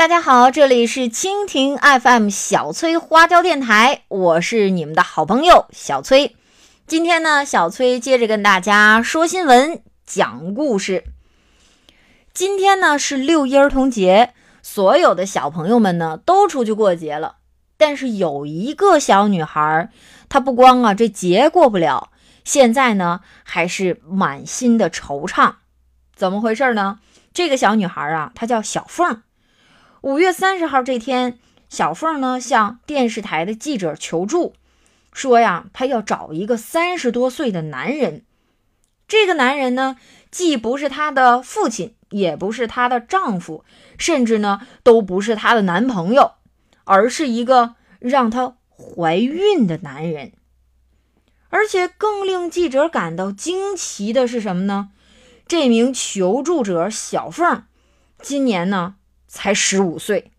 大家好，这里是蜻蜓 FM 小崔花椒电台，我是你们的好朋友小崔。今天呢，小崔接着跟大家说新闻、讲故事。今天呢是六一儿童节，所有的小朋友们呢都出去过节了。但是有一个小女孩，她不光啊这节过不了，现在呢还是满心的惆怅。怎么回事呢？这个小女孩啊，她叫小凤。五月三十号这天，小凤呢向电视台的记者求助，说呀，她要找一个三十多岁的男人。这个男人呢，既不是她的父亲，也不是她的丈夫，甚至呢，都不是她的男朋友，而是一个让她怀孕的男人。而且更令记者感到惊奇的是什么呢？这名求助者小凤，今年呢？才十五岁，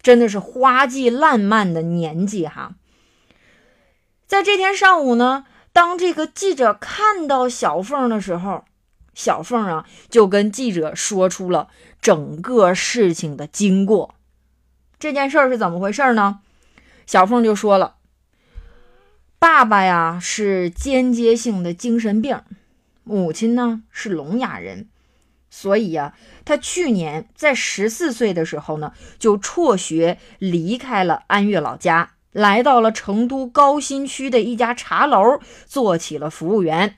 真的是花季烂漫的年纪哈。在这天上午呢，当这个记者看到小凤的时候，小凤啊就跟记者说出了整个事情的经过。这件事是怎么回事呢？小凤就说了：“爸爸呀是间接性的精神病，母亲呢是聋哑人。”所以呀，他去年在十四岁的时候呢，就辍学离开了安岳老家，来到了成都高新区的一家茶楼，做起了服务员。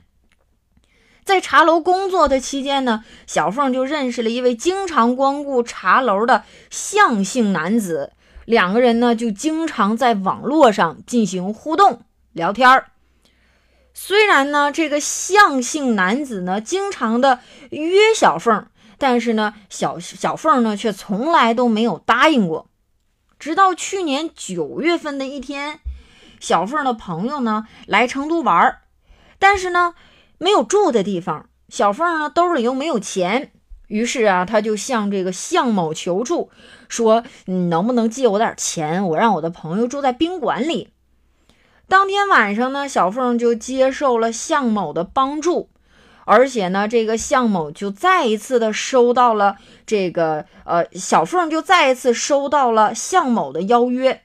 在茶楼工作的期间呢，小凤就认识了一位经常光顾茶楼的向姓男子，两个人呢就经常在网络上进行互动聊天儿。虽然呢，这个向姓男子呢经常的约小凤，但是呢，小小凤呢却从来都没有答应过。直到去年九月份的一天，小凤的朋友呢来成都玩儿，但是呢没有住的地方，小凤呢兜里又没有钱，于是啊，他就向这个向某求助，说：“你能不能借我点钱？我让我的朋友住在宾馆里。”当天晚上呢，小凤就接受了向某的帮助，而且呢，这个向某就再一次的收到了这个呃，小凤就再一次收到了向某的邀约。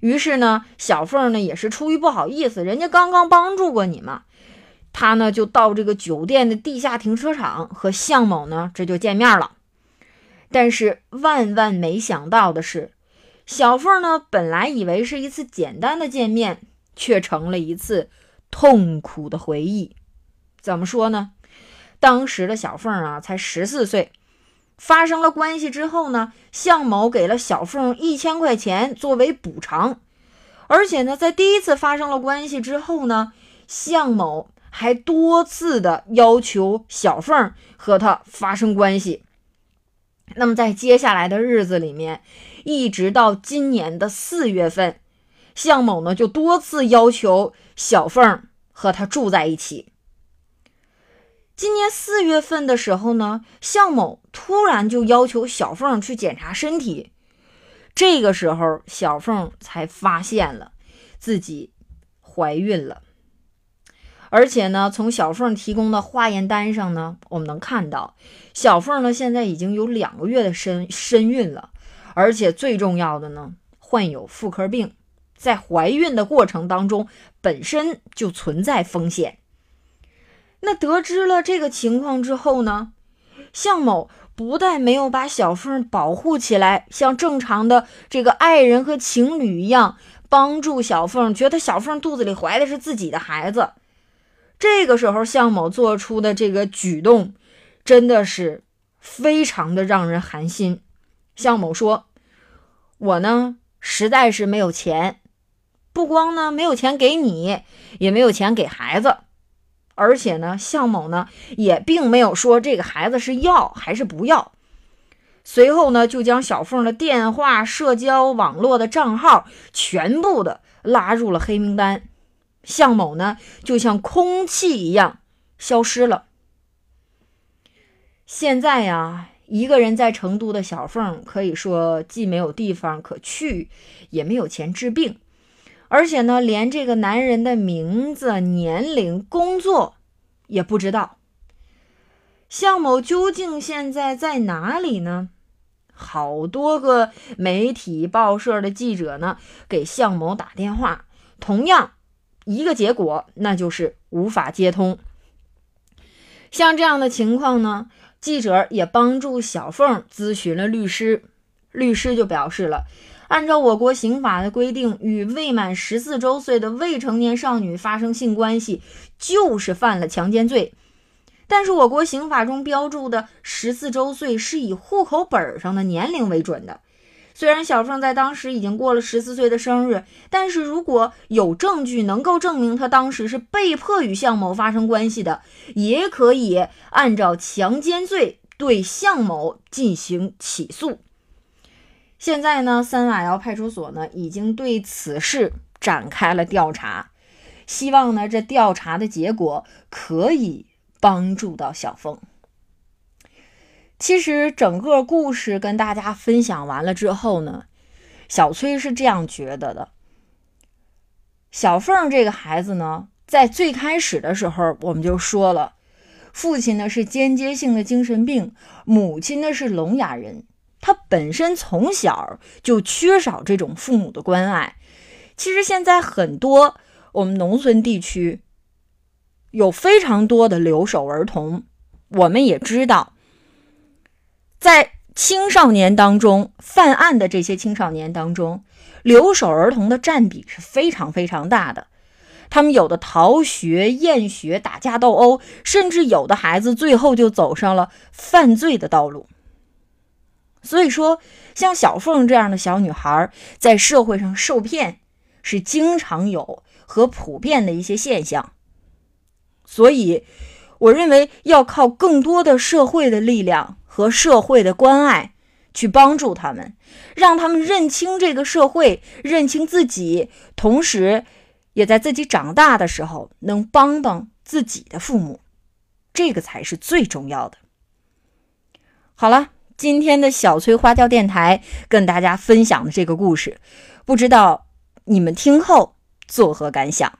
于是呢，小凤呢也是出于不好意思，人家刚刚帮助过你嘛，他呢就到这个酒店的地下停车场和向某呢这就见面了。但是万万没想到的是。小凤呢，本来以为是一次简单的见面，却成了一次痛苦的回忆。怎么说呢？当时的小凤啊，才十四岁。发生了关系之后呢，向某给了小凤一千块钱作为补偿，而且呢，在第一次发生了关系之后呢，向某还多次的要求小凤和他发生关系。那么在接下来的日子里面，一直到今年的四月份，向某呢就多次要求小凤和他住在一起。今年四月份的时候呢，向某突然就要求小凤去检查身体，这个时候小凤才发现了自己怀孕了。而且呢，从小凤提供的化验单上呢，我们能看到，小凤呢现在已经有两个月的身身孕了，而且最重要的呢，患有妇科病，在怀孕的过程当中本身就存在风险。那得知了这个情况之后呢，向某不但没有把小凤保护起来，像正常的这个爱人和情侣一样帮助小凤，觉得小凤肚子里怀的是自己的孩子。这个时候，向某做出的这个举动，真的是非常的让人寒心。向某说：“我呢，实在是没有钱，不光呢没有钱给你，也没有钱给孩子，而且呢，向某呢也并没有说这个孩子是要还是不要。”随后呢，就将小凤的电话、社交网络的账号全部的拉入了黑名单。向某呢，就像空气一样消失了。现在呀，一个人在成都的小凤，可以说既没有地方可去，也没有钱治病，而且呢，连这个男人的名字、年龄、工作也不知道。向某究竟现在在哪里呢？好多个媒体报社的记者呢给向某打电话，同样一个结果，那就是无法接通。像这样的情况呢，记者也帮助小凤咨询了律师，律师就表示了，按照我国刑法的规定，与未满十四周岁的未成年少女发生性关系就是犯了强奸罪。但是我国刑法中标注的十四周岁是以户口本上的年龄为准的。虽然小凤在当时已经过了十四岁的生日，但是如果有证据能够证明她当时是被迫与向某发生关系的，也可以按照强奸罪对向某进行起诉。现在呢，三瓦窑派出所呢已经对此事展开了调查，希望呢这调查的结果可以。帮助到小凤。其实整个故事跟大家分享完了之后呢，小崔是这样觉得的：小凤这个孩子呢，在最开始的时候我们就说了，父亲呢是间接性的精神病，母亲呢是聋哑人，他本身从小就缺少这种父母的关爱。其实现在很多我们农村地区。有非常多的留守儿童，我们也知道，青少年当中犯案的这些青少年当中，留守儿童的占比是非常非常大的。他们有的逃学、厌学、打架斗殴，甚至有的孩子最后就走上了犯罪的道路。所以说，像小凤这样的小女孩在社会上受骗，是经常有和普遍的一些现象。所以，我认为要靠更多的社会的力量和社会的关爱去帮助他们，让他们认清这个社会，认清自己，同时也在自己长大的时候能帮帮自己的父母，这个才是最重要的。好了，今天的小崔花椒电台跟大家分享的这个故事，不知道你们听后作何感想？